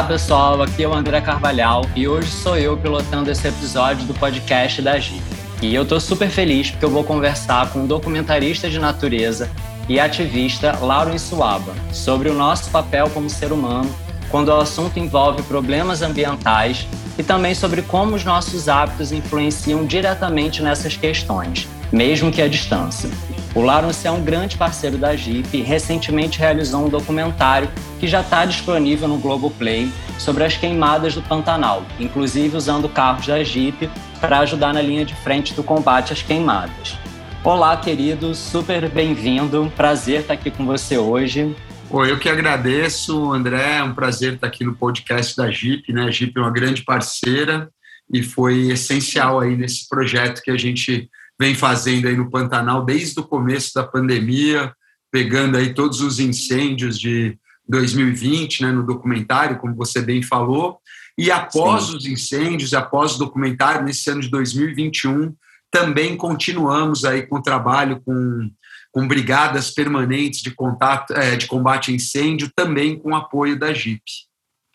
Olá pessoal, aqui é o André Carvalhal e hoje sou eu pilotando esse episódio do podcast da GIP. E eu tô super feliz porque eu vou conversar com um documentarista de natureza e ativista Lauro Suaba sobre o nosso papel como ser humano quando o assunto envolve problemas ambientais e também sobre como os nossos hábitos influenciam diretamente nessas questões, mesmo que à distância. O Lawrence é um grande parceiro da Jeep e recentemente realizou um documentário que já está disponível no Globoplay sobre as queimadas do Pantanal, inclusive usando carros da Jeep para ajudar na linha de frente do combate às queimadas. Olá, querido, super bem-vindo. Prazer estar aqui com você hoje. Oi, eu que agradeço, André. É um prazer estar aqui no podcast da Jeep. Né? A Jeep é uma grande parceira e foi essencial aí nesse projeto que a gente vem fazendo aí no Pantanal desde o começo da pandemia, pegando aí todos os incêndios de 2020, né, no documentário, como você bem falou, e após Sim. os incêndios, após o documentário, nesse ano de 2021, também continuamos aí com o trabalho com, com brigadas permanentes de, contato, é, de combate a incêndio, também com apoio da JIP.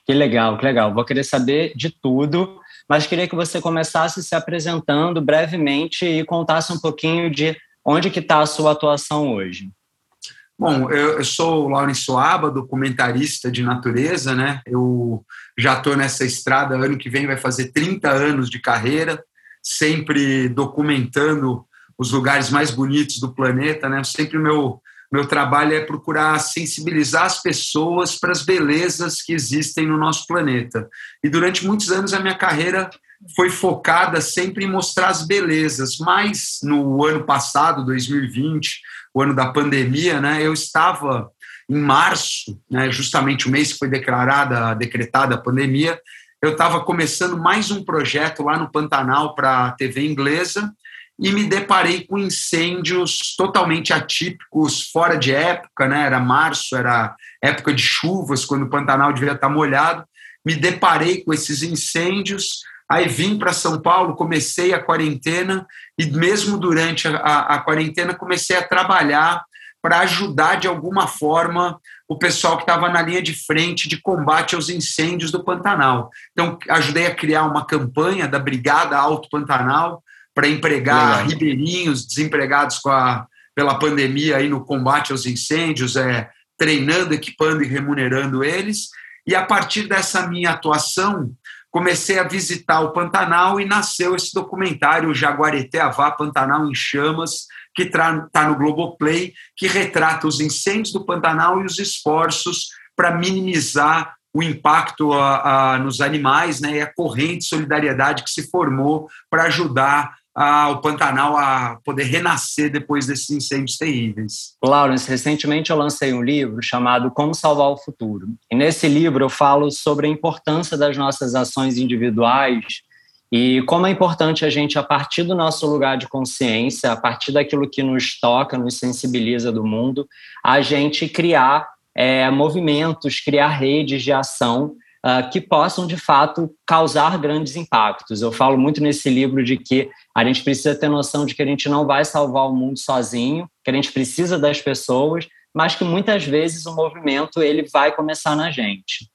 Que legal, que legal. Vou querer saber de tudo mas queria que você começasse se apresentando brevemente e contasse um pouquinho de onde que está a sua atuação hoje. Bom, eu, sou o Laurence Aba, documentarista de natureza, né? Eu já estou nessa estrada, ano que vem vai fazer 30 anos de carreira, sempre documentando os lugares mais bonitos do planeta, né? Sempre o meu meu trabalho é procurar sensibilizar as pessoas para as belezas que existem no nosso planeta. E durante muitos anos a minha carreira foi focada sempre em mostrar as belezas, mas no ano passado, 2020, o ano da pandemia, né, eu estava em março, né, justamente o mês que foi declarada, decretada a pandemia, eu estava começando mais um projeto lá no Pantanal para a TV inglesa, e me deparei com incêndios totalmente atípicos, fora de época, né? Era março, era época de chuvas, quando o Pantanal devia estar molhado. Me deparei com esses incêndios, aí vim para São Paulo, comecei a quarentena e mesmo durante a, a, a quarentena comecei a trabalhar para ajudar de alguma forma o pessoal que estava na linha de frente de combate aos incêndios do Pantanal. Então, ajudei a criar uma campanha da Brigada Alto Pantanal, para empregar Legal. ribeirinhos desempregados com a, pela pandemia aí no combate aos incêndios, é, treinando, equipando e remunerando eles. E a partir dessa minha atuação, comecei a visitar o Pantanal e nasceu esse documentário Jaguareté Avá Pantanal em Chamas, que está no Globoplay, que retrata os incêndios do Pantanal e os esforços para minimizar o impacto a, a, nos animais né, e a corrente de solidariedade que se formou para ajudar o Pantanal a poder renascer depois desses incêndios terríveis. Lawrence, recentemente eu lancei um livro chamado Como Salvar o Futuro. E nesse livro eu falo sobre a importância das nossas ações individuais e como é importante a gente, a partir do nosso lugar de consciência, a partir daquilo que nos toca, nos sensibiliza do mundo, a gente criar é, movimentos, criar redes de ação uh, que possam, de fato, causar grandes impactos. Eu falo muito nesse livro de que a gente precisa ter noção de que a gente não vai salvar o mundo sozinho, que a gente precisa das pessoas, mas que muitas vezes o movimento ele vai começar na gente.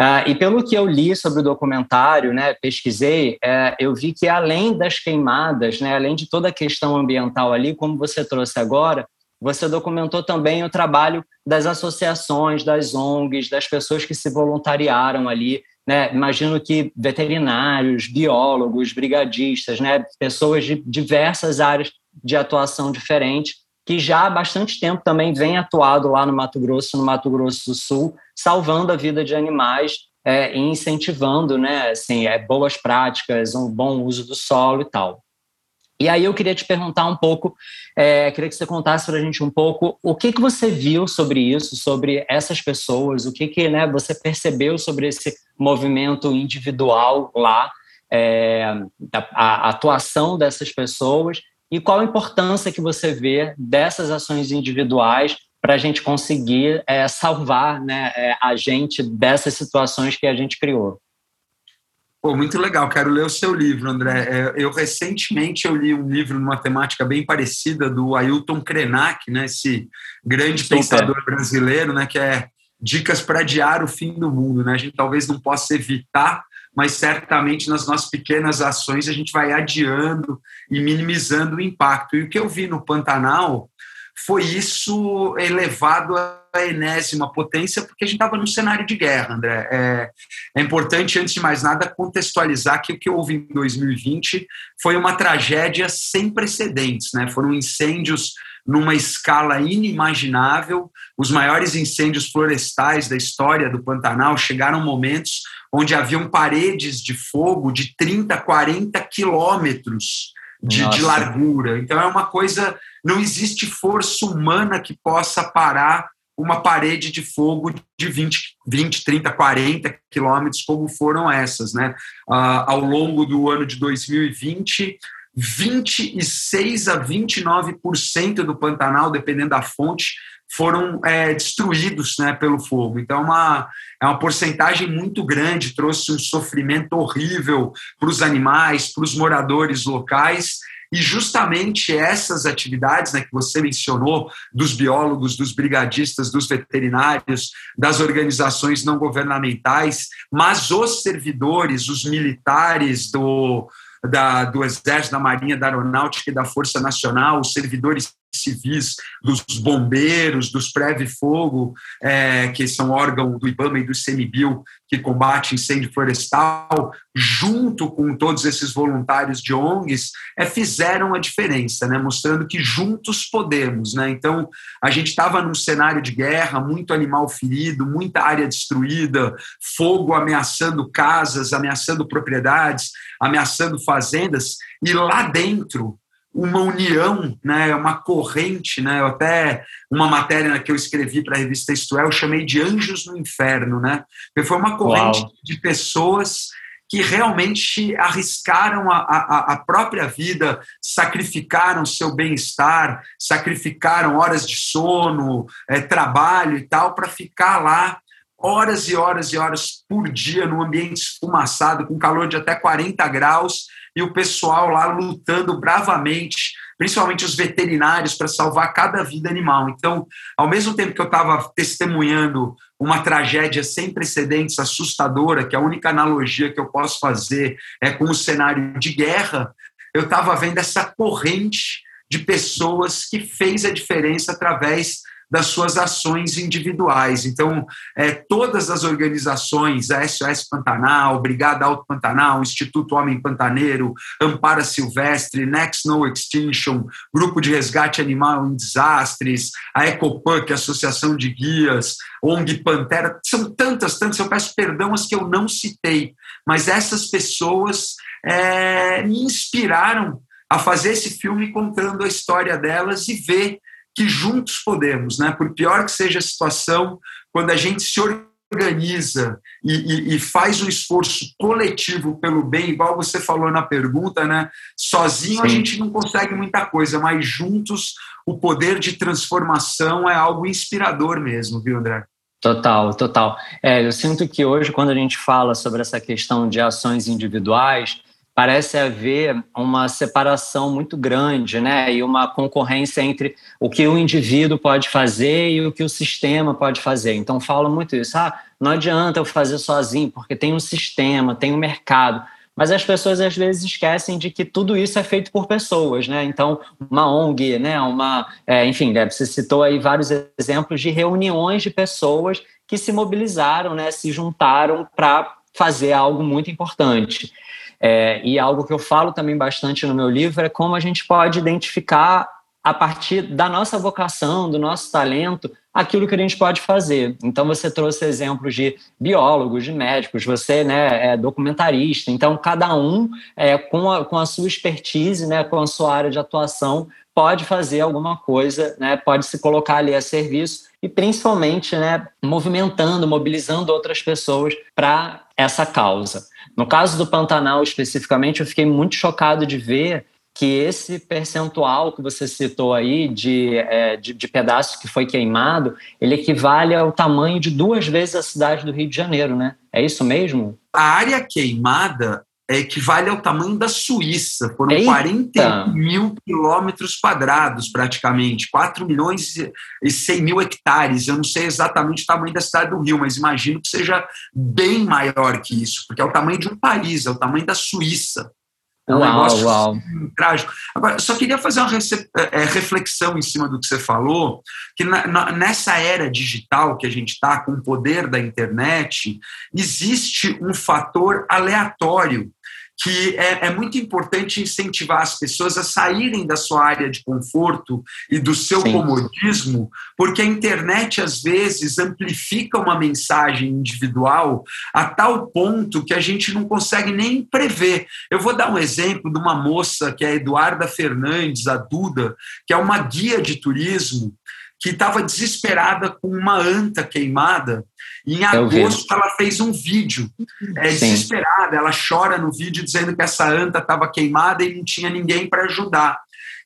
Uh, e pelo que eu li sobre o documentário, né, pesquisei, uh, eu vi que além das queimadas, né, além de toda a questão ambiental ali, como você trouxe agora, você documentou também o trabalho das associações, das ONGs, das pessoas que se voluntariaram ali. Né? Imagino que veterinários, biólogos, brigadistas, né? pessoas de diversas áreas de atuação diferentes, que já há bastante tempo também vem atuado lá no Mato Grosso, no Mato Grosso do Sul, salvando a vida de animais é, e incentivando né, assim, é, boas práticas, um bom uso do solo e tal. E aí eu queria te perguntar um pouco, é, queria que você contasse para a gente um pouco o que, que você viu sobre isso, sobre essas pessoas, o que, que né, você percebeu sobre esse movimento individual lá, é, a, a, atuação dessas pessoas e qual a importância que você vê dessas ações individuais para a gente conseguir é, salvar né, é, a gente dessas situações que a gente criou. Pô, muito legal, quero ler o seu livro, André. É, eu recentemente eu li um livro numa temática bem parecida do Ailton Krenak, né, esse grande Super. pensador brasileiro, né, que é dicas para adiar o fim do mundo, né? A gente talvez não possa evitar, mas certamente nas nossas pequenas ações a gente vai adiando e minimizando o impacto. E o que eu vi no Pantanal foi isso elevado à enésima potência, porque a gente estava num cenário de guerra, André. É, é, importante, antes de mais nada, contextualizar que o que houve em 2020 foi uma tragédia sem precedentes, né? Foram incêndios numa escala inimaginável. Os maiores incêndios florestais da história do Pantanal chegaram momentos onde haviam paredes de fogo de 30, 40 quilômetros de, de, largura. Então é uma coisa, não existe força humana que possa parar uma parede de fogo de 20, 20 30, 40 quilômetros, como foram essas. Né? Uh, ao longo do ano de 2020, 26 a 29% do Pantanal, dependendo da fonte, foram é, destruídos né, pelo fogo. Então, é uma, é uma porcentagem muito grande, trouxe um sofrimento horrível para os animais, para os moradores locais. E justamente essas atividades né, que você mencionou, dos biólogos, dos brigadistas, dos veterinários, das organizações não governamentais, mas os servidores, os militares do, da, do Exército, da Marinha, da Aeronáutica e da Força Nacional, os servidores civis, dos bombeiros, dos Preve-Fogo, é, que são órgão do IBAMA e do CMBio, que combate incêndio florestal, junto com todos esses voluntários de ONGs, é, fizeram a diferença, né, mostrando que juntos podemos. Né? Então, a gente estava num cenário de guerra, muito animal ferido, muita área destruída, fogo ameaçando casas, ameaçando propriedades, ameaçando fazendas, e lá dentro uma união, né, uma corrente, né, até uma matéria que eu escrevi para a revista Isto é, eu chamei de Anjos no Inferno, né, porque foi uma corrente Uau. de pessoas que realmente arriscaram a, a, a própria vida, sacrificaram seu bem-estar, sacrificaram horas de sono, é, trabalho e tal, para ficar lá horas e horas e horas por dia num ambiente esfumaçado, com calor de até 40 graus, e o pessoal lá lutando bravamente, principalmente os veterinários, para salvar cada vida animal. Então, ao mesmo tempo que eu estava testemunhando uma tragédia sem precedentes, assustadora, que a única analogia que eu posso fazer é com o cenário de guerra, eu estava vendo essa corrente de pessoas que fez a diferença através das suas ações individuais. Então, é, todas as organizações, a SOS Pantanal, Brigada Alto Pantanal, Instituto Homem Pantaneiro, Ampara Silvestre, Next No Extinction, Grupo de Resgate Animal em Desastres, a Ecopan, a Associação de Guias, ONG Pantera, são tantas, tantas, eu peço perdão as que eu não citei, mas essas pessoas é, me inspiraram a fazer esse filme contando a história delas e ver que juntos podemos, né? Por pior que seja a situação, quando a gente se organiza e, e, e, faz um esforço coletivo pelo bem, igual você falou na pergunta, né? Sozinho Sim. a gente não consegue muita coisa, mas juntos o poder de transformação é algo inspirador mesmo, viu, André? Total, total. É, eu sinto que hoje, quando a gente fala sobre essa questão de ações individuais, parece haver uma separação muito grande, né? E uma concorrência entre o que o indivíduo pode fazer e o que o sistema pode fazer. Então fala muito isso. Ah, não adianta eu fazer sozinho, porque tem um sistema, tem um mercado. Mas as pessoas às vezes esquecem de que tudo isso é feito por pessoas, né? Então, uma ONG, né? Uma, é, enfim, né? você citou aí vários exemplos de reuniões de pessoas que se mobilizaram, né? Se juntaram para fazer algo muito importante. É, e algo que eu falo também bastante no meu livro é como a gente pode identificar a partir da nossa vocação, do nosso talento, aquilo que a gente pode fazer. Então você trouxe exemplos de biólogos, de médicos, você né, é documentarista. Então cada um é, com, a, com a sua expertise, né, com a sua área de atuação, pode fazer alguma coisa, né, pode se colocar ali a serviço e principalmente né, movimentando, mobilizando outras pessoas para essa causa. No caso do Pantanal especificamente, eu fiquei muito chocado de ver que esse percentual que você citou aí de, é, de, de pedaço que foi queimado, ele equivale ao tamanho de duas vezes a cidade do Rio de Janeiro, né? É isso mesmo? A área queimada equivale ao tamanho da Suíça. Foram Eita. 40 mil quilômetros quadrados, praticamente. 4 milhões e 100 mil hectares. Eu não sei exatamente o tamanho da cidade do Rio, mas imagino que seja bem maior que isso, porque é o tamanho de um país, é o tamanho da Suíça. É um uau, negócio uau. trágico. Agora, só queria fazer uma é, reflexão em cima do que você falou, que na, na, nessa era digital que a gente está, com o poder da internet, existe um fator aleatório que é, é, muito importante incentivar as pessoas a saírem da sua área de conforto e do seu Sim. comodismo, porque a internet às vezes amplifica uma mensagem individual a tal ponto que a gente não consegue nem prever. Eu vou dar um exemplo de uma moça que é a Eduarda Fernandes, a Duda, que é uma guia de turismo que estava desesperada com uma anta queimada. E em agosto ela fez um vídeo é, desesperada. Ela chora no vídeo dizendo que essa anta estava queimada e não tinha ninguém para ajudar.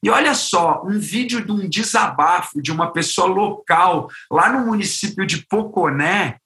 E olha só, um vídeo de um desabafo de uma pessoa local lá no município de Poconé,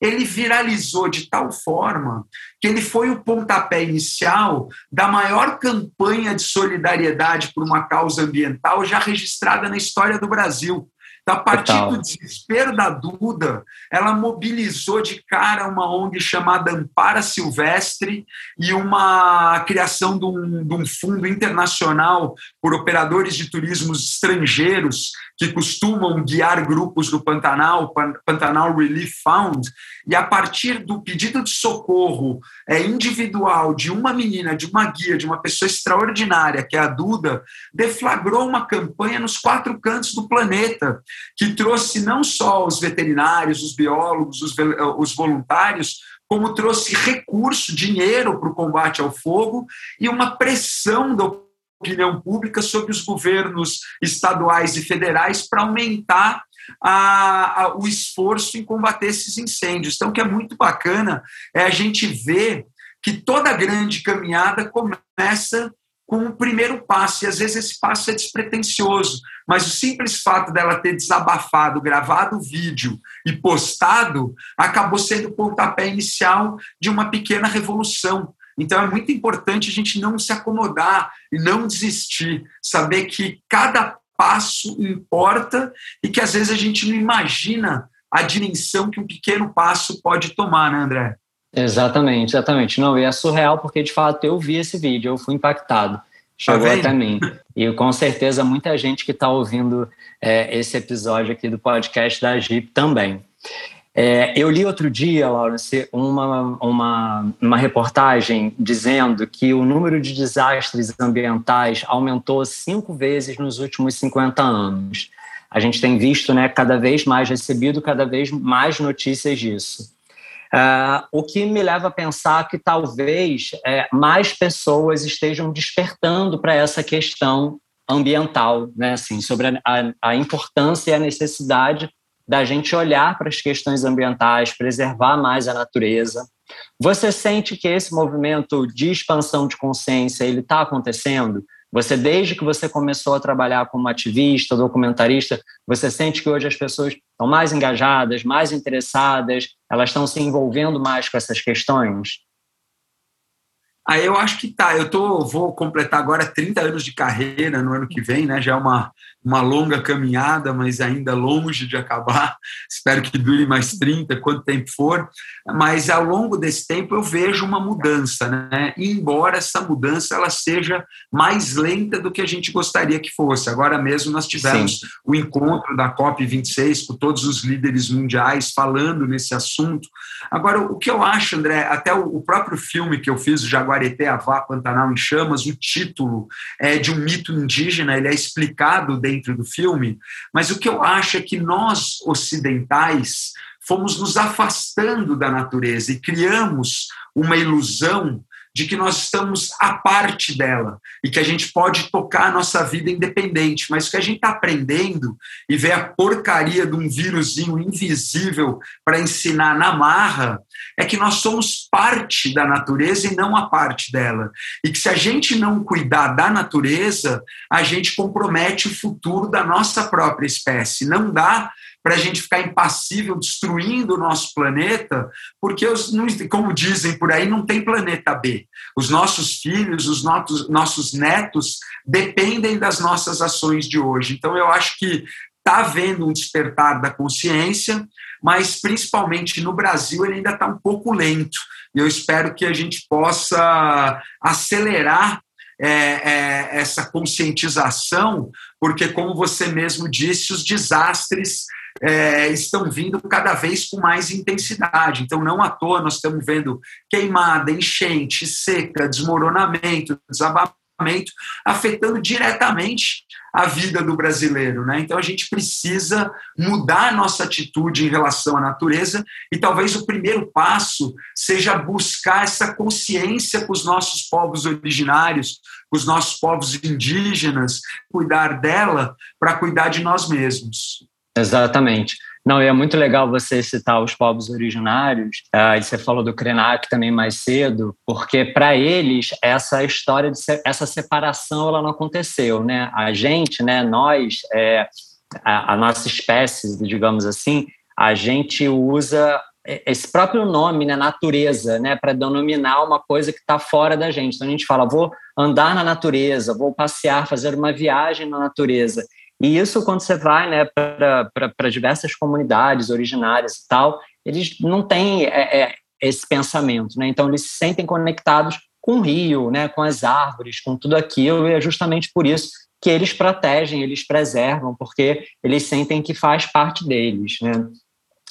ele viralizou de tal forma que ele foi o pontapé inicial da maior campanha de solidariedade por uma causa ambiental já registrada na história do Brasil. Então, a partir Total. do desespero da Duda, ela mobilizou de cara uma ONG chamada Ampara Silvestre e uma criação de um, de um fundo internacional por operadores de turismo estrangeiros que costumam guiar grupos do Pantanal, Pantanal Relief Fund, e a partir do pedido de socorro é, individual de uma menina, de uma guia, de uma pessoa extraordinária, que é a Duda, deflagrou uma campanha nos quatro cantos do planeta, que trouxe não só os veterinários, os biólogos, os, os voluntários, como trouxe recurso, dinheiro para o combate ao fogo e uma pressão da opinião pública sobre os governos estaduais e federais para aumentar a, a, o esforço em combater esses incêndios. Então, o que é muito bacana é a gente ver que toda grande caminhada começa com o primeiro passo, e às vezes esse passo é despretensioso, mas o simples fato dela ter desabafado, gravado o vídeo e postado, acabou sendo o pontapé inicial de uma pequena revolução. Então é muito importante a gente não se acomodar e não desistir, saber que cada passo importa e que às vezes a gente não imagina a dimensão que um pequeno passo pode tomar, né, André? Exatamente, exatamente. Não, e é surreal porque de fato eu vi esse vídeo, eu fui impactado. Chegou tá até mim. E com certeza muita gente que está ouvindo é, esse episódio aqui do podcast da Jeep também. É, eu li outro dia, Lawrence, uma, uma, uma reportagem dizendo que o número de desastres ambientais aumentou cinco vezes nos últimos 50 anos. A gente tem visto né, cada vez mais, recebido cada vez mais notícias disso. Uh, o que me leva a pensar que talvez é, mais pessoas estejam despertando para essa questão ambiental, né, assim, sobre a, a, a importância e a necessidade da gente olhar para as questões ambientais, preservar mais a natureza. Você sente que esse movimento de expansão de consciência ele está acontecendo? Você, desde que você começou a trabalhar como ativista, documentarista, você sente que hoje as pessoas estão mais engajadas, mais interessadas, elas estão se envolvendo mais com essas questões? Aí eu acho que tá. Eu tô, vou completar agora 30 anos de carreira no ano que vem, né? Já é uma, uma longa caminhada, mas ainda longe de acabar. Espero que dure mais 30, quanto tempo for. Mas ao longo desse tempo eu vejo uma mudança, né? E embora essa mudança ela seja mais lenta do que a gente gostaria que fosse. Agora mesmo nós tivemos Sim. o encontro da COP 26 com todos os líderes mundiais falando nesse assunto. Agora o que eu acho, André, até o próprio filme que eu fiz, o Jaguareté Avá Pantanal em Chamas, o título é de um mito indígena, ele é explicado dentro do filme, mas o que eu acho é que nós, ocidentais, fomos nos afastando da natureza e criamos uma ilusão de que nós estamos à parte dela e que a gente pode tocar a nossa vida independente. Mas o que a gente está aprendendo e vê a porcaria de um vírusinho invisível para ensinar na marra é que nós somos parte da natureza e não a parte dela. E que se a gente não cuidar da natureza, a gente compromete o futuro da nossa própria espécie. Não dá para a gente ficar impassível destruindo o nosso planeta, porque, os, como dizem por aí, não tem planeta B. Os nossos filhos, os nossos, nossos netos dependem das nossas ações de hoje. Então, eu acho que está havendo um despertar da consciência, mas principalmente no Brasil ele ainda está um pouco lento. E eu espero que a gente possa acelerar é, é, essa conscientização, porque, como você mesmo disse, os desastres é, estão vindo cada vez com mais intensidade. Então, não à toa, nós estamos vendo queimada, enchente, seca, desmoronamento, desabamento afetando diretamente a vida do brasileiro. Né? Então a gente precisa mudar nossa atitude em relação à natureza e talvez o primeiro passo seja buscar essa consciência com os nossos povos originários, com os nossos povos indígenas, cuidar dela para cuidar de nós mesmos. Exatamente. Não, e é muito legal você citar os povos originários, uh, e você falou do Krenak também mais cedo, porque para eles essa história, de se, essa separação ela não aconteceu, né? A gente, né, nós, é, a, a nossa espécie, digamos assim, a gente usa esse próprio nome, né, natureza, né, para denominar uma coisa que está fora da gente. Então a gente fala, vou andar na natureza, vou passear, fazer uma viagem na natureza. E isso, quando você vai né, para diversas comunidades originárias e tal, eles não têm é, é, esse pensamento. Né? Então, eles se sentem conectados com o rio, né, com as árvores, com tudo aquilo, e é justamente por isso que eles protegem, eles preservam, porque eles sentem que faz parte deles. Né?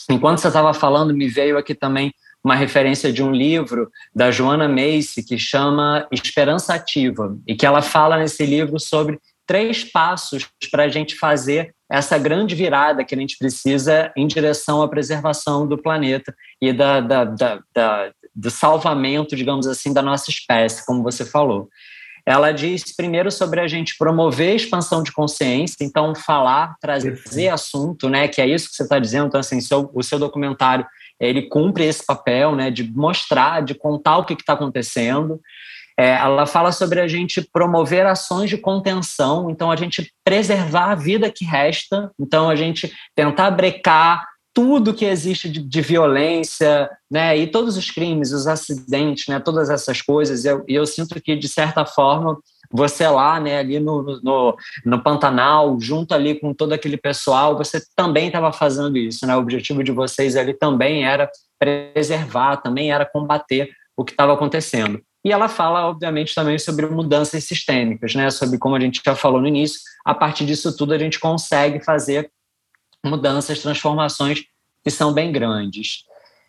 Enquanto você estava falando, me veio aqui também uma referência de um livro da Joana Macy que chama Esperança Ativa e que ela fala nesse livro sobre três passos para a gente fazer essa grande virada que a gente precisa em direção à preservação do planeta e da, da, da, da, do salvamento, digamos assim, da nossa espécie, como você falou. Ela diz primeiro sobre a gente promover a expansão de consciência, então falar, trazer assunto, né? Que é isso que você está dizendo. Então, assim, seu, o seu documentário ele cumpre esse papel, né? De mostrar, de contar o que está acontecendo. É, ela fala sobre a gente promover ações de contenção, então a gente preservar a vida que resta, então a gente tentar brecar tudo que existe de, de violência, né, e todos os crimes, os acidentes, né, todas essas coisas. E eu, eu sinto que de certa forma você lá, né, ali no, no, no, Pantanal, junto ali com todo aquele pessoal, você também estava fazendo isso, né? O objetivo de vocês ali também era preservar, também era combater o que estava acontecendo. E ela fala, obviamente, também sobre mudanças sistêmicas, né? sobre como a gente já falou no início, a partir disso tudo a gente consegue fazer mudanças, transformações que são bem grandes.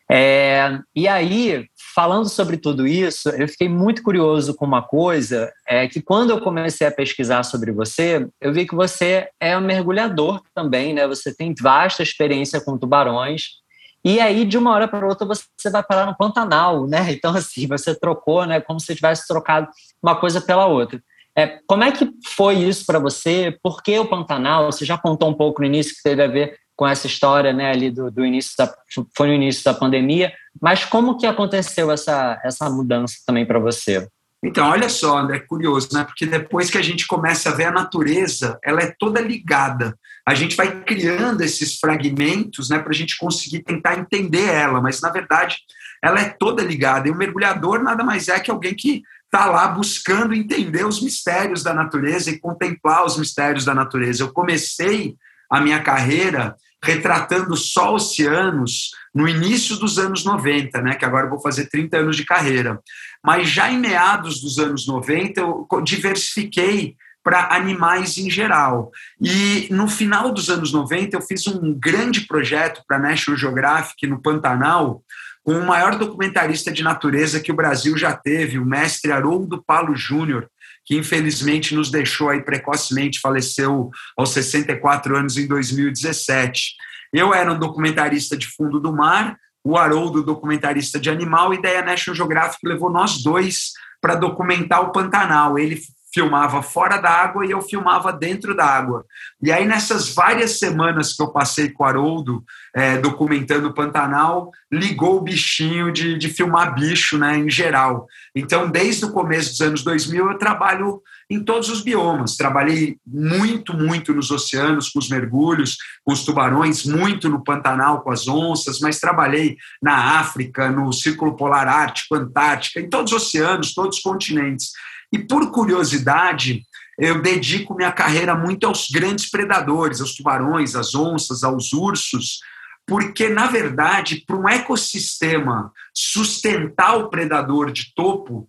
É, e aí, falando sobre tudo isso, eu fiquei muito curioso com uma coisa, é que quando eu comecei a pesquisar sobre você, eu vi que você é um mergulhador também, né? Você tem vasta experiência com tubarões, e aí, de uma hora para outra, você vai parar no Pantanal, né? Então, assim, você trocou, né? Como se tivesse trocado uma coisa pela outra. É, como é que foi isso para você? Por que o Pantanal? Você já contou um pouco no início que teve a ver com essa história, né? Ali do, do início da, foi no início da pandemia. Mas como que aconteceu essa, essa mudança também para você? Então, olha só, André, é curioso, né? Porque depois que a gente começa a ver a natureza, ela é toda ligada. A gente vai criando esses fragmentos, né, para a gente conseguir tentar entender ela, mas na verdade ela é toda ligada. E o mergulhador nada mais é que alguém que está lá buscando entender os mistérios da natureza e contemplar os mistérios da natureza. Eu comecei a minha carreira retratando só oceanos no início dos anos 90, né, que agora eu vou fazer 30 anos de carreira. Mas já em meados dos anos 90 eu diversifiquei para animais em geral. E no final dos anos 90 eu fiz um grande projeto para National Geographic no Pantanal, com o maior documentarista de natureza que o Brasil já teve, o mestre Haroldo Paulo Júnior, que infelizmente nos deixou aí precocemente, faleceu aos 64 anos em 2017. Eu era um documentarista de fundo do mar, o Haroldo, documentarista de animal, e daí a National Geographic levou nós dois para documentar o Pantanal. Ele filmava fora da água e eu filmava dentro da água. E aí, nessas várias semanas que eu passei com o Haroldo, é, documentando o Pantanal, ligou o bichinho de, de filmar bicho, né, em geral. Então, desde o começo dos anos 2000, eu trabalho em todos os biomas. Trabalhei muito, muito nos oceanos com os mergulhos, com os tubarões, muito no Pantanal com as onças, mas trabalhei na África, no Círculo Polar Ártico, Antártica, em todos os oceanos, todos os continentes. E por curiosidade, eu dedico minha carreira muito aos grandes predadores, aos tubarões, às onças, aos ursos, porque, na verdade, para um ecossistema sustentar o predador de topo,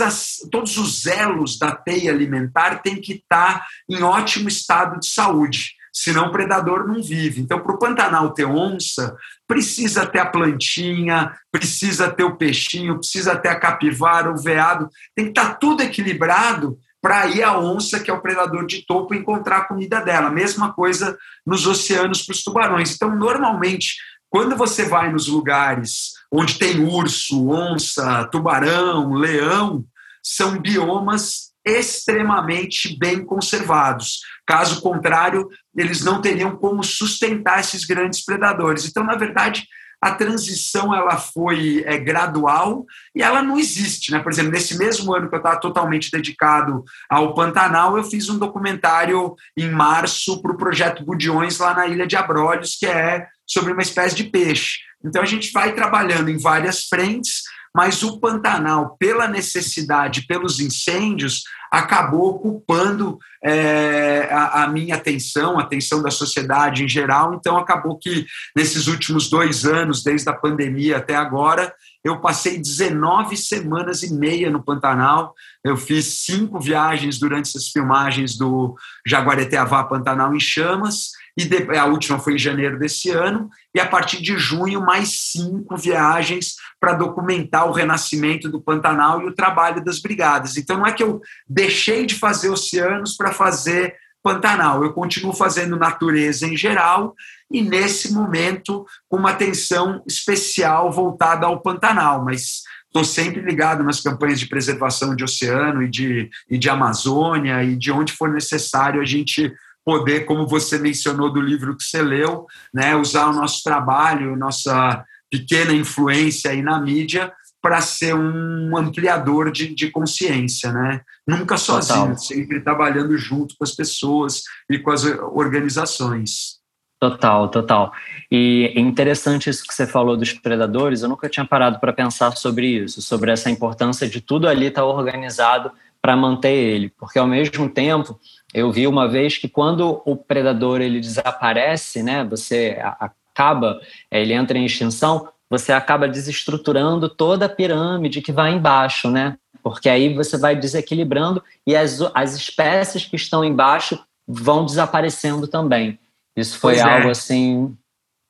as, todos os elos da teia alimentar têm que estar em ótimo estado de saúde, senão o predador não vive. Então, para o Pantanal ter onça, precisa ter a plantinha, precisa ter o peixinho, precisa ter a capivara, o veado, tem que estar tudo equilibrado para ir a onça, que é o predador de topo, encontrar a comida dela. Mesma coisa nos oceanos para os tubarões. Então, normalmente, quando você vai nos lugares onde tem urso, onça, tubarão, leão, são biomas extremamente bem conservados. Caso contrário, eles não teriam como sustentar esses grandes predadores. Então, na verdade, a transição ela foi é, gradual e ela não existe. Né? Por exemplo, nesse mesmo ano que eu estava totalmente dedicado ao Pantanal, eu fiz um documentário em março para o projeto Budiões lá na Ilha de Abrolhos, que é sobre uma espécie de peixe. Então a gente vai trabalhando em várias frentes, mas o Pantanal, pela necessidade, pelos incêndios, acabou ocupando é, a, a, minha atenção, a atenção da sociedade em geral. Então, acabou que nesses últimos dois anos, desde a pandemia até agora, eu passei 19 semanas e meia no Pantanal. Eu fiz cinco viagens durante essas filmagens do Jaguareteavá Pantanal em Chamas e a última foi em janeiro desse ano, e a partir de junho, mais cinco viagens para documentar o renascimento do Pantanal e o trabalho das brigadas. Então, não é que eu deixei de fazer oceanos para fazer Pantanal, eu continuo fazendo natureza em geral, e nesse momento, com uma atenção especial voltada ao Pantanal, mas estou sempre ligado nas campanhas de preservação de oceano e de, e de Amazônia, e de onde for necessário a gente poder, como você mencionou do livro que você leu, né, usar o nosso trabalho, nossa pequena influência aí na mídia para ser um ampliador de, de consciência, né? Nunca sozinho, Total. sempre trabalhando junto com as pessoas e com as organizações. Total, total. E é interessante isso que você falou dos predadores. Eu nunca tinha parado para pensar sobre isso, sobre essa importância de tudo ali estar tá organizado para manter ele, porque ao mesmo tempo eu vi uma vez que quando o predador ele desaparece, né, você acaba, é, ele entra em extinção, você acaba desestruturando toda a pirâmide que vai embaixo, né? Porque aí você vai desequilibrando e as, as espécies que estão embaixo vão desaparecendo também. Isso foi pois é. algo é. assim.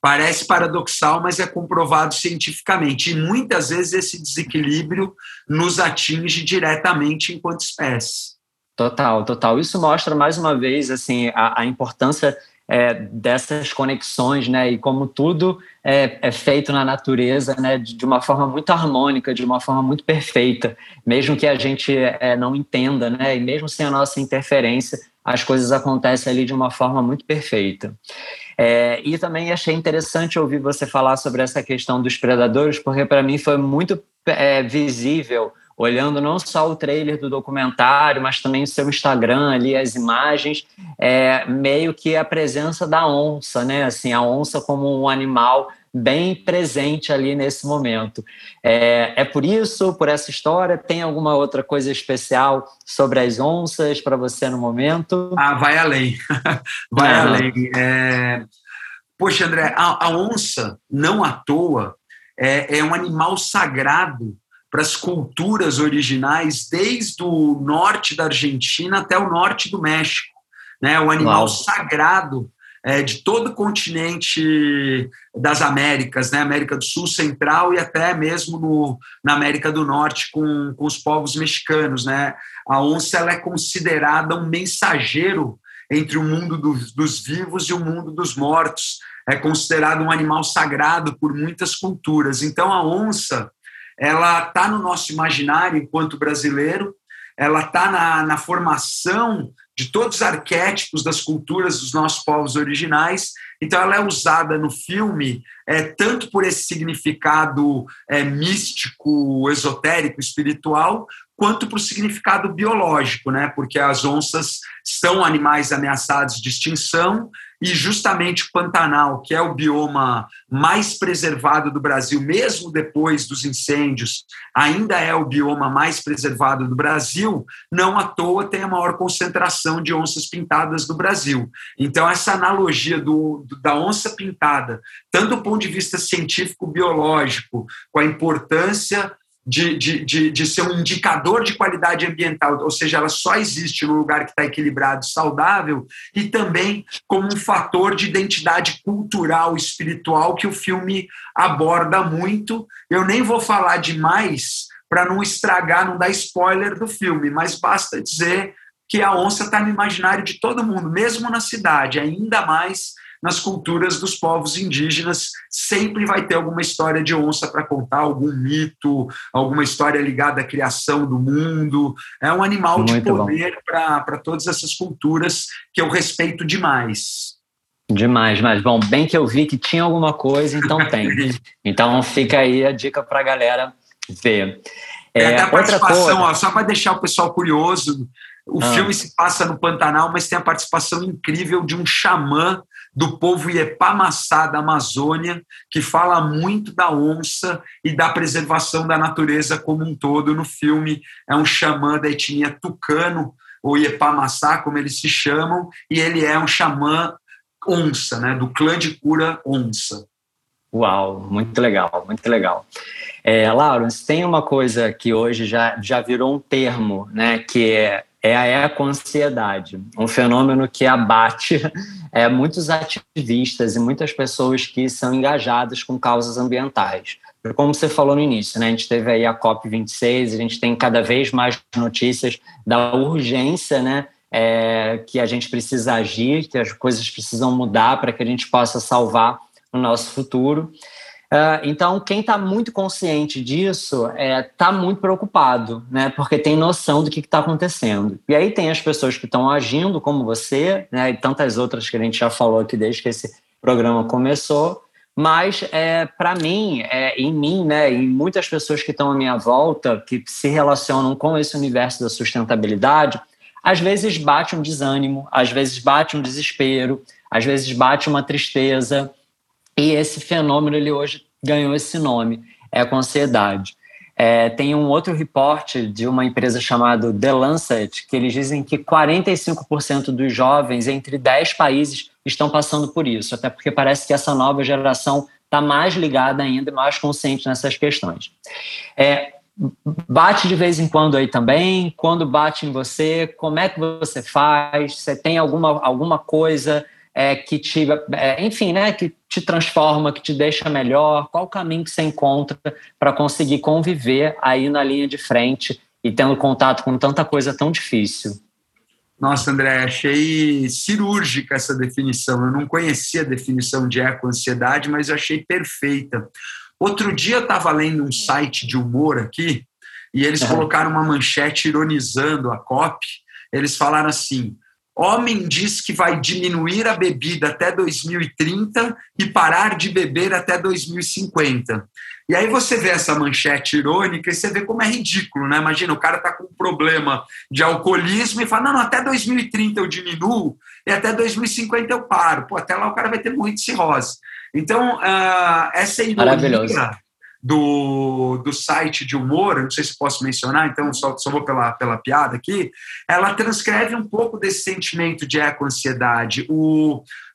Parece paradoxal, mas é comprovado cientificamente. E muitas vezes esse desequilíbrio nos atinge diretamente enquanto espécie. Total, total. Isso mostra mais uma vez assim a, a importância é, dessas conexões, né? E como tudo é, é, feito na natureza, né? De uma forma muito harmônica, de uma forma muito perfeita, mesmo que a gente é, não entenda, né? E mesmo sem a nossa interferência, as coisas acontecem ali de uma forma muito perfeita. É, e também achei interessante ouvir você falar sobre essa questão dos predadores, porque para mim foi muito é, visível olhando não só o trailer do documentário, mas também o seu Instagram ali, as imagens, é, meio que a presença da onça, né? Assim, a onça como um animal bem presente ali nesse momento. É, é por isso, por essa história, tem alguma outra coisa especial sobre as onças para você no momento? Ah, vai além. vai é. além. É... Poxa, André, a, a, onça, não à toa, é, é um animal sagrado para as culturas originais, desde o norte da Argentina até o norte do México. Né? O animal Uau. sagrado é, de todo o continente das Américas, né? América do Sul, Central e até mesmo no, na América do Norte com, com os povos mexicanos. Né? A onça ela é considerada um mensageiro entre o mundo dos, dos vivos e o mundo dos mortos. É considerado um animal sagrado por muitas culturas. Então, a onça ela está no nosso imaginário enquanto brasileiro. ela está na, na formação de todos os arquétipos das culturas dos nossos povos originais. Então, ela é usada no filme é, tanto por esse significado é, místico, esotérico, espiritual, quanto para o significado biológico, né? Porque as onças são animais ameaçados de extinção e justamente o Pantanal, que é o bioma mais preservado do Brasil, mesmo depois dos incêndios, ainda é o bioma mais preservado do Brasil, não à toa tem a maior concentração de onças pintadas do Brasil. Então, essa analogia do, da onça pintada, tanto do ponto de vista científico-biológico, com a importância de, de, de, de, ser um indicador de qualidade ambiental, ou seja, ela só existe no lugar que está equilibrado e saudável, e também como um fator de identidade cultural, espiritual, que o filme aborda muito. Eu nem vou falar demais para não estragar, não dar spoiler do filme, mas basta dizer que a onça está no imaginário de todo mundo, mesmo na cidade, ainda mais nas culturas dos povos indígenas, sempre vai ter alguma história de onça para contar, algum mito, alguma história ligada à criação do mundo. É um animal Muito de poder para todas essas culturas que eu respeito demais. Demais, mas bom, bem que eu vi que tinha alguma coisa, então tem. então fica aí a dica para a galera ver. É, é a participação, ó, só para deixar o pessoal curioso, o ah. filme se passa no Pantanal, mas tem a participação incrível de um xamã do povo Iepamaçá da Amazônia, que fala muito da onça e da preservação da natureza como um todo no filme. É um xamã da etnia tucano, ou Iepamaçá, como eles se chamam, e ele é um xamã onça, né, do clã de cura onça. Uau, muito legal, muito legal. É, Lawrence, tem uma coisa que hoje já, já virou um termo, né, que é é a eco-ansiedade, um fenômeno que abate é, muitos ativistas e muitas pessoas que são engajadas com causas ambientais. Como você falou no início, né, a gente teve aí a COP26, a gente tem cada vez mais notícias da urgência né, é, que a gente precisa agir, que as coisas precisam mudar para que a gente possa salvar o nosso futuro. Uh, então, quem está muito consciente disso está é, tá muito preocupado, né? Porque tem noção do que está acontecendo. E aí tem as pessoas que estão agindo como você, né? E tantas outras que a gente já falou aqui desde que esse programa começou. Mas, é, para mim, é, em mim, né, em muitas pessoas que estão à minha volta, que se relacionam com esse universo da sustentabilidade, às vezes bate um desânimo, às vezes bate um desespero, às vezes bate uma tristeza. E esse fenômeno ele hoje ganhou esse nome, é com ansiedade. É, tem um outro reporte de uma empresa chamada The Lancet, que eles dizem que 45% dos jovens entre 10 países estão passando por isso, até porque parece que essa nova geração está mais ligada ainda, mais consciente nessas questões. É, bate de vez em quando aí também, quando bate em você, como é que você faz, você tem alguma, alguma coisa é, que te, é, enfim, né, que te transforma, que te deixa melhor? Qual o caminho que você encontra para conseguir conviver aí na linha de frente e tendo contato com tanta coisa tão difícil? Nossa, André, achei cirúrgica essa definição. Eu não conhecia a definição de eco-ansiedade, mas eu achei perfeita. Outro dia eu estava lendo um site de humor aqui e eles colocaram uma manchete ironizando a COP. Eles falaram assim: Homem diz que vai diminuir a bebida até 2030 e parar de beber até 2050. E aí você vê essa manchete irônica e você vê como é ridículo, né? Imagina, o cara tá com um problema de alcoolismo e fala, não, não, até 2030 eu diminuo e até 2050 eu paro. Pô, até lá o cara vai ter muito cirrose. Então, uh, essa ironia do, do site de humor, não sei se posso mencionar, então só, só vou pela, pela piada aqui, ela transcreve um pouco desse sentimento de eco-ansiedade.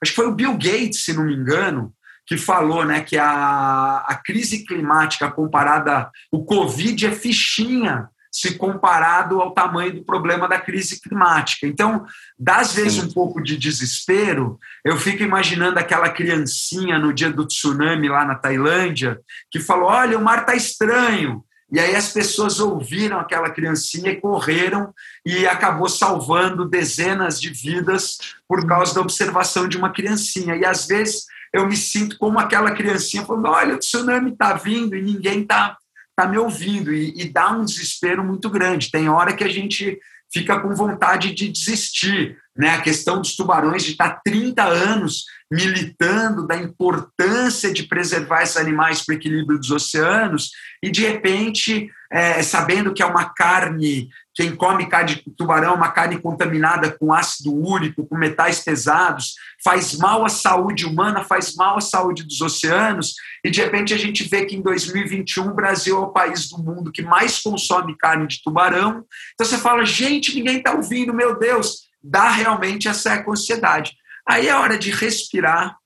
Acho que foi o Bill Gates, se não me engano, que falou né, que a, a crise climática comparada, o Covid é fichinha se comparado ao tamanho do problema da crise climática. Então, dá às vezes um pouco de desespero. Eu fico imaginando aquela criancinha no dia do tsunami lá na Tailândia, que falou: Olha, o mar está estranho. E aí as pessoas ouviram aquela criancinha e correram e acabou salvando dezenas de vidas por causa da observação de uma criancinha. E às vezes eu me sinto como aquela criancinha falando: olha, o tsunami está vindo e ninguém está está me ouvindo e, e dá um desespero muito grande. Tem hora que a gente fica com vontade de desistir. Né? A questão dos tubarões, de estar 30 anos militando da importância de preservar esses animais para o equilíbrio dos oceanos, e de repente, é, sabendo que é uma carne, quem come carne de tubarão uma carne contaminada com ácido úrico, com metais pesados, faz mal à saúde humana, faz mal à saúde dos oceanos, e de repente a gente vê que em 2021 o Brasil é o país do mundo que mais consome carne de tubarão. Então você fala, gente, ninguém está ouvindo, meu Deus, dá realmente essa eco-ansiedade. Aí é hora de respirar,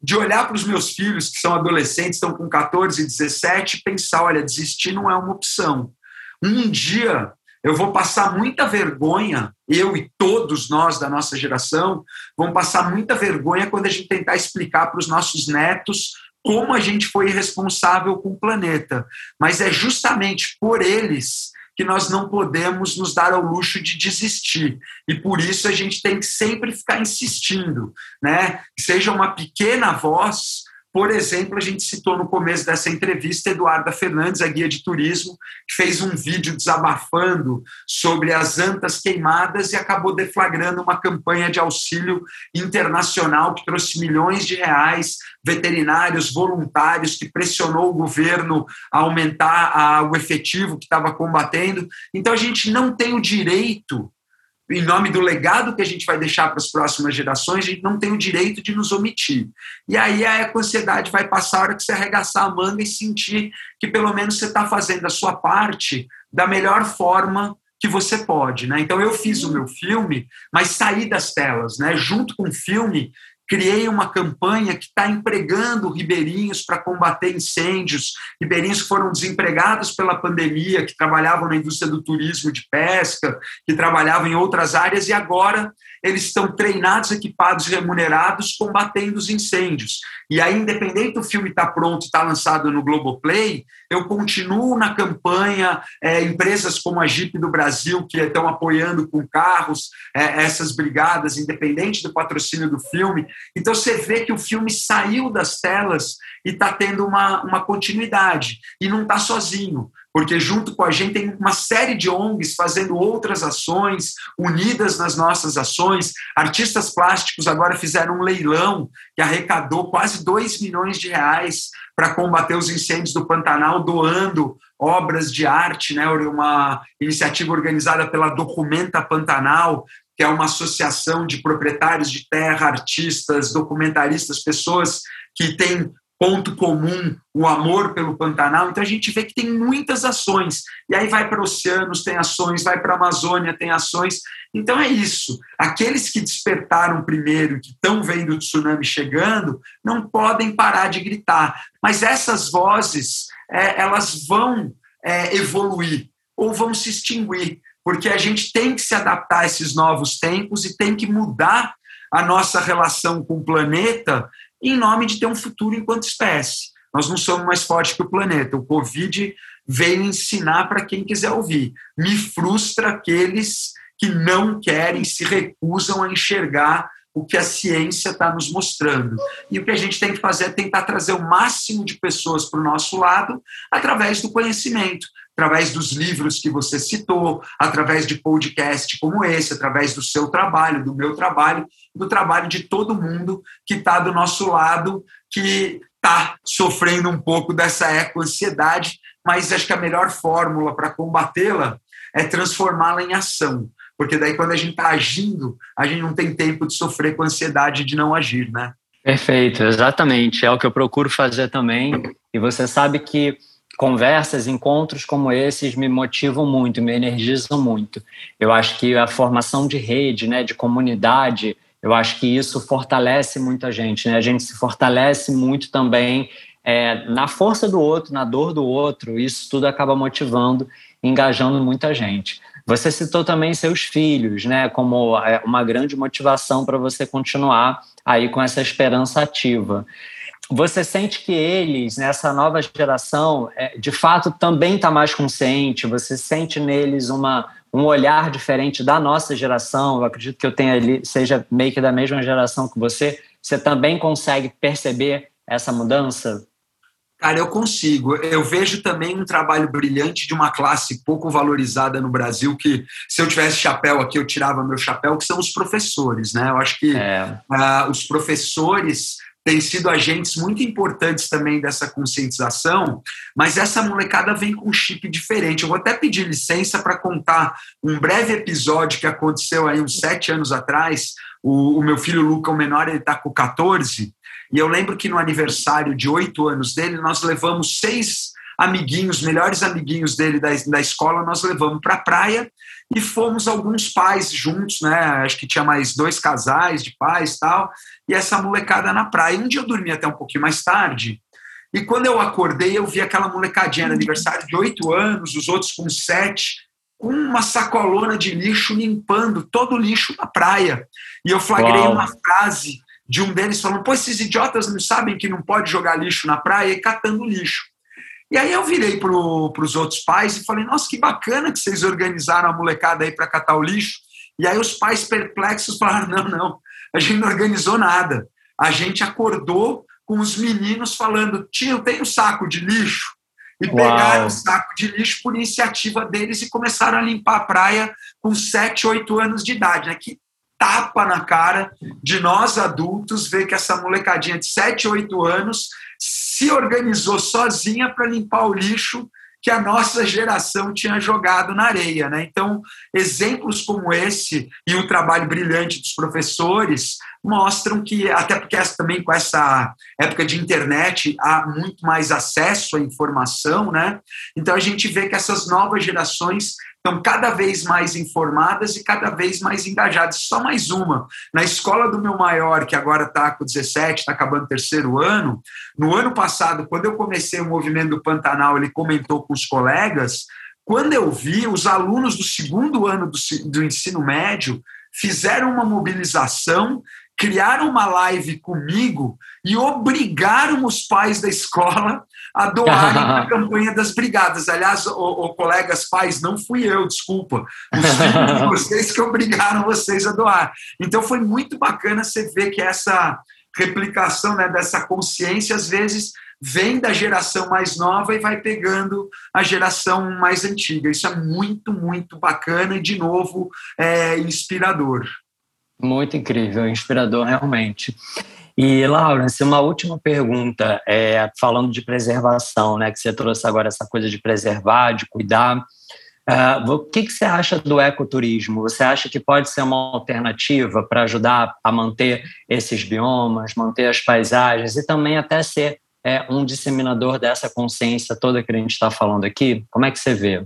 de olhar para os meus filhos, que são adolescentes, estão com 14 e 17, e pensar: olha, desistir não é uma opção. Um dia eu vou passar muita vergonha, eu e todos nós da nossa geração, vão passar muita vergonha quando a gente tentar explicar para os nossos netos como a gente foi responsável com o planeta. Mas é justamente por eles que nós não podemos nos dar ao luxo de desistir. E por isso a gente tem que sempre ficar insistindo, né? Seja uma pequena voz, por exemplo, a gente citou no começo dessa entrevista Eduarda Fernandes, a guia de turismo, que fez um vídeo desabafando sobre as antas queimadas e acabou deflagrando uma campanha de auxílio internacional que trouxe milhões de reais, veterinários, voluntários, que pressionou o governo a aumentar a, o efetivo que estava combatendo. Então a gente não tem o direito em nome do legado que a gente vai deixar para as próximas gerações, a gente não tem o direito de nos omitir. E aí a eco-ansiedade vai passar a hora que você arregaçar a manga e sentir que pelo menos você está fazendo a sua parte da melhor forma que você pode, né? Então eu fiz o meu filme, mas saí das telas, né? Junto com o filme, criei uma campanha que está empregando ribeirinhos para combater incêndios, ribeirinhos que foram desempregados pela pandemia, que trabalhavam na indústria do turismo de pesca, que trabalhavam em outras áreas e agora eles estão treinados, equipados e remunerados combatendo os incêndios. E aí, independente do filme estar tá pronto, estar tá lançado no Globoplay, eu continuo na campanha, é, empresas como a Jeep do Brasil, que estão apoiando com carros é, essas brigadas, independente do patrocínio do filme. Então, você vê que o filme saiu das telas e está tendo uma, uma continuidade. E não está sozinho porque junto com a gente tem uma série de ONGs fazendo outras ações, unidas nas nossas ações. Artistas plásticos agora fizeram um leilão que arrecadou quase 2 milhões de reais para combater os incêndios do Pantanal, doando obras de arte, né? uma iniciativa organizada pela Documenta Pantanal, que é uma associação de proprietários de terra, artistas, documentaristas, pessoas que têm ponto comum, o amor pelo Pantanal. Então a gente vê que tem muitas ações. E aí vai para oceanos, tem ações, vai para a Amazônia, tem ações. Então é isso. Aqueles que despertaram primeiro, que estão vendo o tsunami chegando, não podem parar de gritar. Mas essas vozes, é, elas vão é, evoluir ou vão se extinguir, porque a gente tem que se adaptar a esses novos tempos e tem que mudar a nossa relação com o planeta em nome de ter um futuro enquanto espécie. Nós não somos mais fortes que o planeta. O Covid veio ensinar para quem quiser ouvir. Me frustra aqueles que não querem, se recusam a enxergar o que a ciência está nos mostrando. E o que a gente tem que fazer é tentar trazer o máximo de pessoas para o nosso lado através do conhecimento, através dos livros que você citou, através de podcast como esse, através do seu trabalho, do meu trabalho, do trabalho de todo mundo que está do nosso lado, que está sofrendo um pouco dessa eco-ansiedade, mas acho que a melhor fórmula para combatê-la é transformá-la em ação. Porque daí, quando a gente está agindo, a gente não tem tempo de sofrer com a ansiedade de não agir, né? Perfeito, exatamente. É o que eu procuro fazer também. E você sabe que conversas, encontros como esses me motivam muito, me energizam muito. Eu acho que a formação de rede, né, de comunidade, eu acho que isso fortalece muita gente. Né? A gente se fortalece muito também é, na força do outro, na dor do outro. Isso tudo acaba motivando, engajando muita gente. Você citou também seus filhos, né, como é, uma grande motivação para você continuar aí com essa esperança ativa. Você sente que eles, nessa nova geração, é, de fato também está mais consciente? Você sente neles uma, um olhar diferente da nossa geração? Eu acredito que eu tenha ali, seja meio que da mesma geração que você. Você também consegue perceber essa mudança? Cara, eu consigo. Eu vejo também um trabalho brilhante de uma classe pouco valorizada no Brasil, que se eu tivesse chapéu aqui, eu tirava meu chapéu, que são os professores, né? Eu acho que é. uh, os professores têm sido agentes muito importantes também dessa conscientização, mas essa molecada vem com um chip diferente. Eu vou até pedir licença para contar um breve episódio que aconteceu aí uns sete anos atrás. O, o meu filho Luca, o menor, ele está com 14, e eu lembro que no aniversário de oito anos dele, nós levamos seis amiguinhos, melhores amiguinhos dele da, da escola, nós levamos para a praia e fomos alguns pais juntos, né? Acho que tinha mais dois casais de pais tal, e essa molecada na praia. Um dia eu dormi até um pouquinho mais tarde, e quando eu acordei, eu vi aquela molecadinha no aniversário de oito anos, os outros com sete, com uma sacolona de lixo limpando todo o lixo na praia. E eu flagrei Uau. uma frase de um deles falando: pô, esses idiotas não sabem que não pode jogar lixo na praia e catando lixo. E aí eu virei para os outros pais e falei: nossa, que bacana que vocês organizaram a molecada aí para catar o lixo. E aí os pais perplexos falaram: não, não, a gente não organizou nada. A gente acordou com os meninos falando: tio, tem um saco de lixo? E pegaram o saco de lixo por iniciativa deles e começaram a limpar a praia com 7, 8 anos de idade. Né? Que tapa na cara de nós adultos ver que essa molecadinha de 7, 8 anos se organizou sozinha para limpar o lixo que a nossa geração tinha jogado na areia. Né? Então, exemplos como esse e o trabalho brilhante dos professores mostram que, até porque também com essa época de internet há muito mais acesso à informação, né? então a gente vê que essas novas gerações estão cada vez mais informadas e cada vez mais engajadas. Só mais uma. Na escola do meu maior, que agora está com 17, está acabando o terceiro ano, no ano passado, quando eu comecei o movimento do Pantanal, ele comentou com os colegas, quando eu vi, os alunos do segundo ano do, do ensino médio fizeram uma mobilização criaram uma live comigo e obrigaram os pais da escola a doarem a campanha das brigadas. Aliás, o, o, colegas pais, não fui eu, desculpa. Os filhos de vocês que obrigaram vocês a doar. Então foi muito bacana você ver que essa replicação né, dessa consciência, às vezes, vem da geração mais nova e vai pegando a geração mais antiga. Isso é muito, muito bacana e, de novo, é inspirador. Muito incrível, inspirador realmente. E, Laurence, uma última pergunta, é, falando de preservação, né, que você trouxe agora essa coisa de preservar, de cuidar. Uh, o que, que você acha do ecoturismo? Você acha que pode ser uma alternativa para ajudar a manter esses biomas, manter as paisagens e também até ser é, um disseminador dessa consciência toda que a gente está falando aqui? Como é que você vê?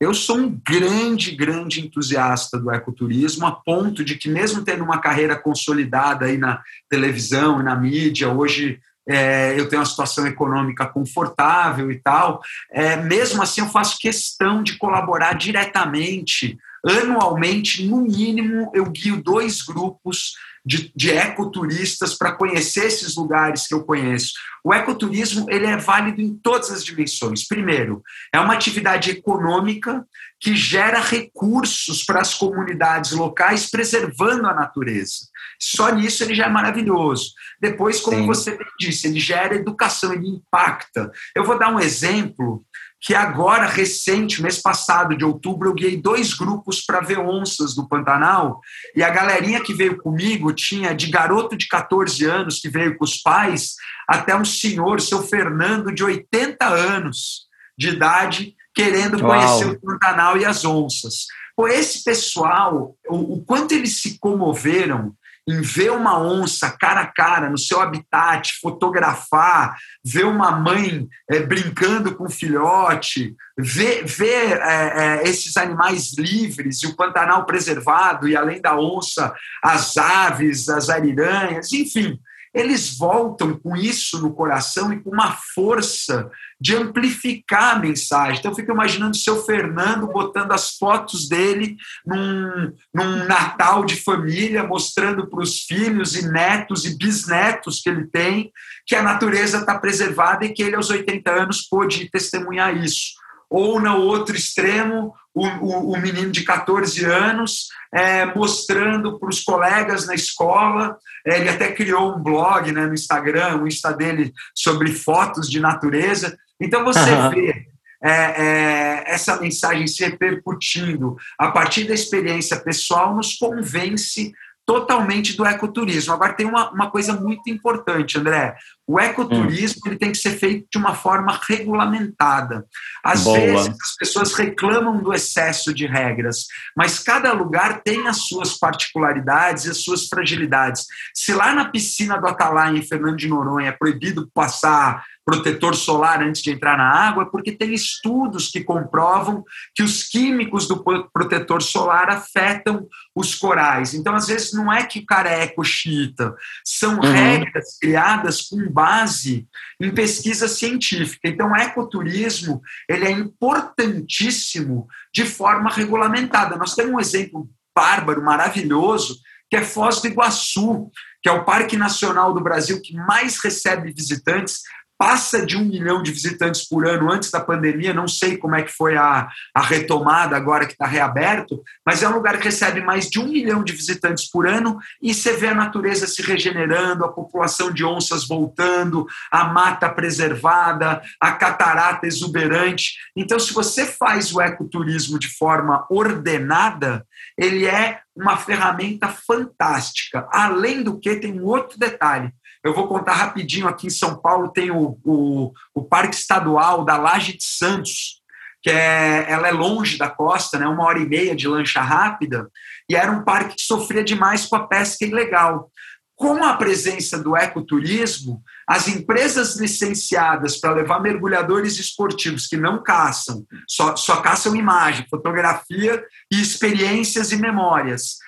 Eu sou um grande, grande entusiasta do ecoturismo, a ponto de que, mesmo tendo uma carreira consolidada aí na televisão e na mídia, hoje é, eu tenho uma situação econômica confortável e tal, é, mesmo assim eu faço questão de colaborar diretamente, anualmente, no mínimo, eu guio dois grupos de, de ecoturistas para conhecer esses lugares que eu conheço. O ecoturismo ele é válido em todas as dimensões. Primeiro, é uma atividade econômica que gera recursos para as comunidades locais, preservando a natureza. Só nisso ele já é maravilhoso. Depois, como Sim. você disse, ele gera educação, ele impacta. Eu vou dar um exemplo que agora, recente, mês passado, de outubro, eu guiei dois grupos para ver onças do Pantanal, e a galerinha que veio comigo tinha de garoto de 14 anos, que veio com os pais, até um senhor, seu Fernando, de 80 anos de idade, querendo conhecer Uau. o Pantanal e as onças. Pô, esse pessoal, o, o quanto eles se comoveram em ver uma onça cara a cara no seu habitat, fotografar, ver uma mãe é, brincando com um filhote, ver, ver é, é, esses animais livres e o Pantanal preservado, e além da onça, as aves, as ariranhas, enfim eles voltam com isso no coração e com uma força de amplificar a mensagem. Então, eu fico imaginando o seu Fernando botando as fotos dele num, num Natal de família, mostrando para os filhos e netos e bisnetos que ele tem que a natureza está preservada e que ele, aos 80 anos, pôde testemunhar isso. ou no outro extremo, o, o, o menino de 14 anos é, mostrando para os colegas na escola. É, ele até criou um blog né, no Instagram, o Insta dele, sobre fotos de natureza. Então você uhum. vê é, é, essa mensagem se repercutindo a partir da experiência pessoal nos convence totalmente do ecoturismo. Agora, tem uma, uma coisa muito importante, André. O ecoturismo hum. ele tem que ser feito de uma forma regulamentada. Às Boa. vezes, as pessoas reclamam do excesso de regras, mas cada lugar tem as suas particularidades e as suas fragilidades. Se lá na piscina do Atalaia, em Fernando de Noronha, é proibido passar protetor solar antes de entrar na água, porque tem estudos que comprovam que os químicos do protetor solar afetam os corais. Então, às vezes, não é que o cara é ecoxita, são uhum. regras criadas com base em pesquisa científica. Então, o ecoturismo ele é importantíssimo de forma regulamentada. Nós temos um exemplo bárbaro, maravilhoso, que é Foz do Iguaçu, que é o Parque Nacional do Brasil que mais recebe visitantes passa de um milhão de visitantes por ano antes da pandemia, não sei como é que foi a, a retomada agora que está reaberto, mas é um lugar que recebe mais de um milhão de visitantes por ano e você vê a natureza se regenerando, a população de onças voltando, a mata preservada, a catarata exuberante. Então, se você faz o ecoturismo de forma ordenada, ele é uma ferramenta fantástica. Além do que, tem um outro detalhe eu vou contar rapidinho aqui em São Paulo tem o, o, o Parque Estadual da Laje de Santos, que é, ela é longe da costa, né, uma hora e meia de lancha rápida, e era um parque que sofria demais com a pesca ilegal. Com a presença do ecoturismo, as empresas licenciadas para levar mergulhadores esportivos que não caçam, só, só caçam imagem, fotografia e experiências e memórias.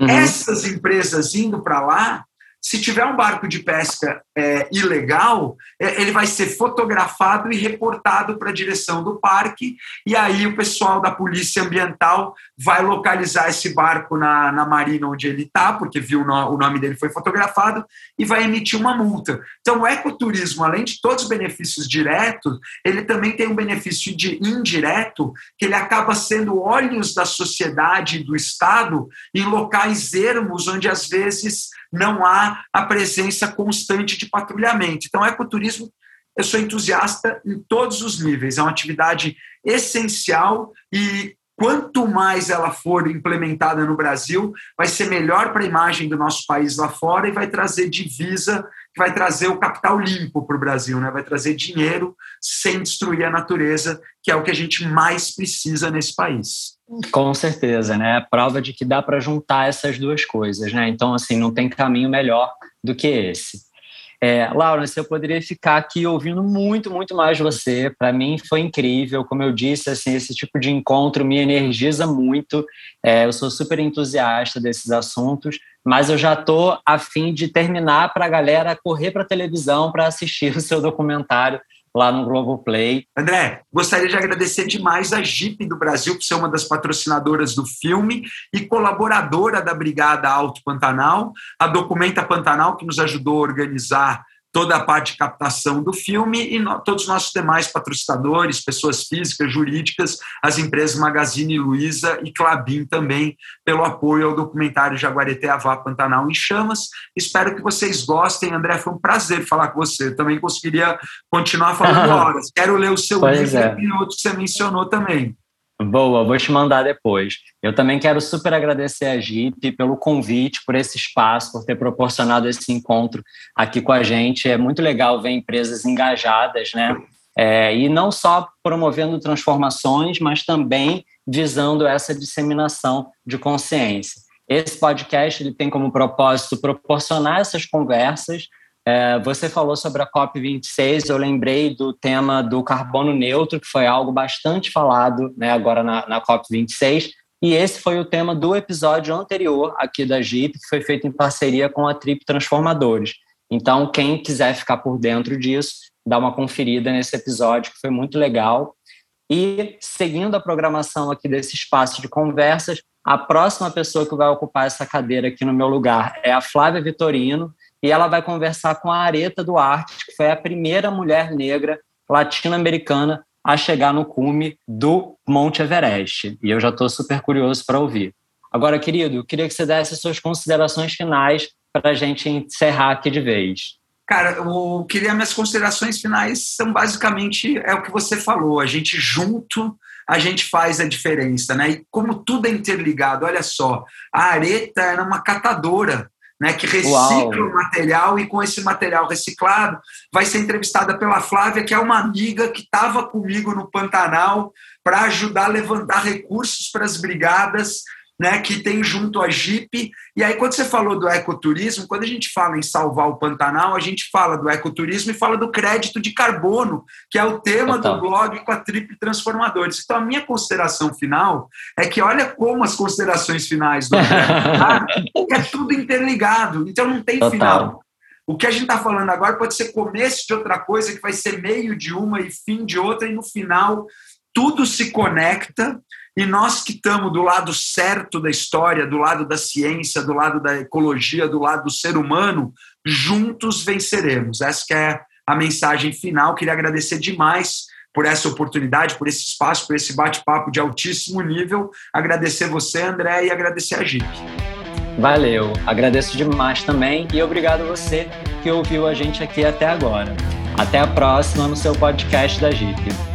Uhum. Essas empresas indo para lá, se tiver um barco de pesca é, ilegal, é, ele vai ser fotografado e reportado para a direção do parque, e aí o pessoal da Polícia Ambiental vai localizar esse barco na, na marina onde ele está, porque viu no, o nome dele foi fotografado, e vai emitir uma multa. Então, o ecoturismo, além de todos os benefícios diretos, ele também tem um benefício de indireto, que ele acaba sendo olhos da sociedade e do Estado em locais ermos onde, às vezes, não há a presença constante de patrulhamento. Então, ecoturismo, eu sou entusiasta em todos os níveis, é uma atividade essencial e quanto mais ela for implementada no Brasil, vai ser melhor para a imagem do nosso país lá fora e vai trazer divisa, vai trazer o capital limpo para o Brasil, né? vai trazer dinheiro sem destruir a natureza, que é o que a gente mais precisa nesse país. Com certeza, né? Prova de que dá para juntar essas duas coisas, né? Então, assim, não tem caminho melhor do que esse. É, Laurence, eu poderia ficar aqui ouvindo muito, muito mais você. Para mim foi incrível, como eu disse, assim, esse tipo de encontro me energiza muito. É, eu sou super entusiasta desses assuntos, mas eu já estou a fim de terminar para a galera correr para a televisão para assistir o seu documentário lá no Globoplay. André, gostaria de agradecer demais a Jeep do Brasil por ser uma das patrocinadoras do filme e colaboradora da Brigada Alto Pantanal, a Documenta Pantanal, que nos ajudou a organizar toda a parte de captação do filme e no, todos os nossos demais patrocinadores, pessoas físicas, jurídicas, as empresas Magazine Luiza e Clabin também, pelo apoio ao documentário Jaguareté Avá Pantanal em Chamas. Espero que vocês gostem. André, foi um prazer falar com você. Eu também conseguiria continuar falando horas. Quero ler o seu pois livro é. e outro que você mencionou também. Boa, vou te mandar depois. Eu também quero super agradecer a Jeep pelo convite, por esse espaço, por ter proporcionado esse encontro aqui com a gente. É muito legal ver empresas engajadas, né? É, e não só promovendo transformações, mas também visando essa disseminação de consciência. Esse podcast ele tem como propósito proporcionar essas conversas é, você falou sobre a COP26, eu lembrei do tema do carbono neutro, que foi algo bastante falado né, agora na, na COP26, e esse foi o tema do episódio anterior aqui da JIP, que foi feito em parceria com a Trip Transformadores. Então, quem quiser ficar por dentro disso, dá uma conferida nesse episódio, que foi muito legal. E, seguindo a programação aqui desse espaço de conversas, a próxima pessoa que vai ocupar essa cadeira aqui no meu lugar é a Flávia Vitorino, e ela vai conversar com a Areta Duarte, que foi a primeira mulher negra latino-americana a chegar no cume do Monte Everest. E eu já estou super curioso para ouvir. Agora, querido, queria que você desse suas considerações finais para a gente encerrar aqui de vez. Cara, eu queria minhas considerações finais são basicamente é o que você falou. A gente junto a gente faz a diferença, né? E como tudo é interligado, olha só, a Areta era uma catadora, né, que recicla o material e com esse material reciclado vai ser entrevistada pela Flávia, que é uma amiga que estava comigo no Pantanal para ajudar a levantar recursos para as brigadas né, que tem junto a Jeep. E aí, quando você falou do ecoturismo, quando a gente fala em salvar o Pantanal, a gente fala do ecoturismo e fala do crédito de carbono, que é o tema Total. do blog com a Trip Transformadores. Então, a minha consideração final é que olha como as considerações finais do é tudo interligado, então não tem Total. final. O que a gente está falando agora pode ser começo de outra coisa, que vai ser meio de uma e fim de outra, e no final tudo se conecta e nós que estamos do lado certo da história, do lado da ciência, do lado da ecologia, do lado do ser humano, juntos venceremos. Essa é a mensagem final. Queria agradecer demais por essa oportunidade, por esse espaço, por esse bate-papo de altíssimo nível. Agradecer você, André, e agradecer a Jeep. Valeu, agradeço demais também e obrigado a você que ouviu a gente aqui até agora. Até a próxima no seu podcast da Jeep.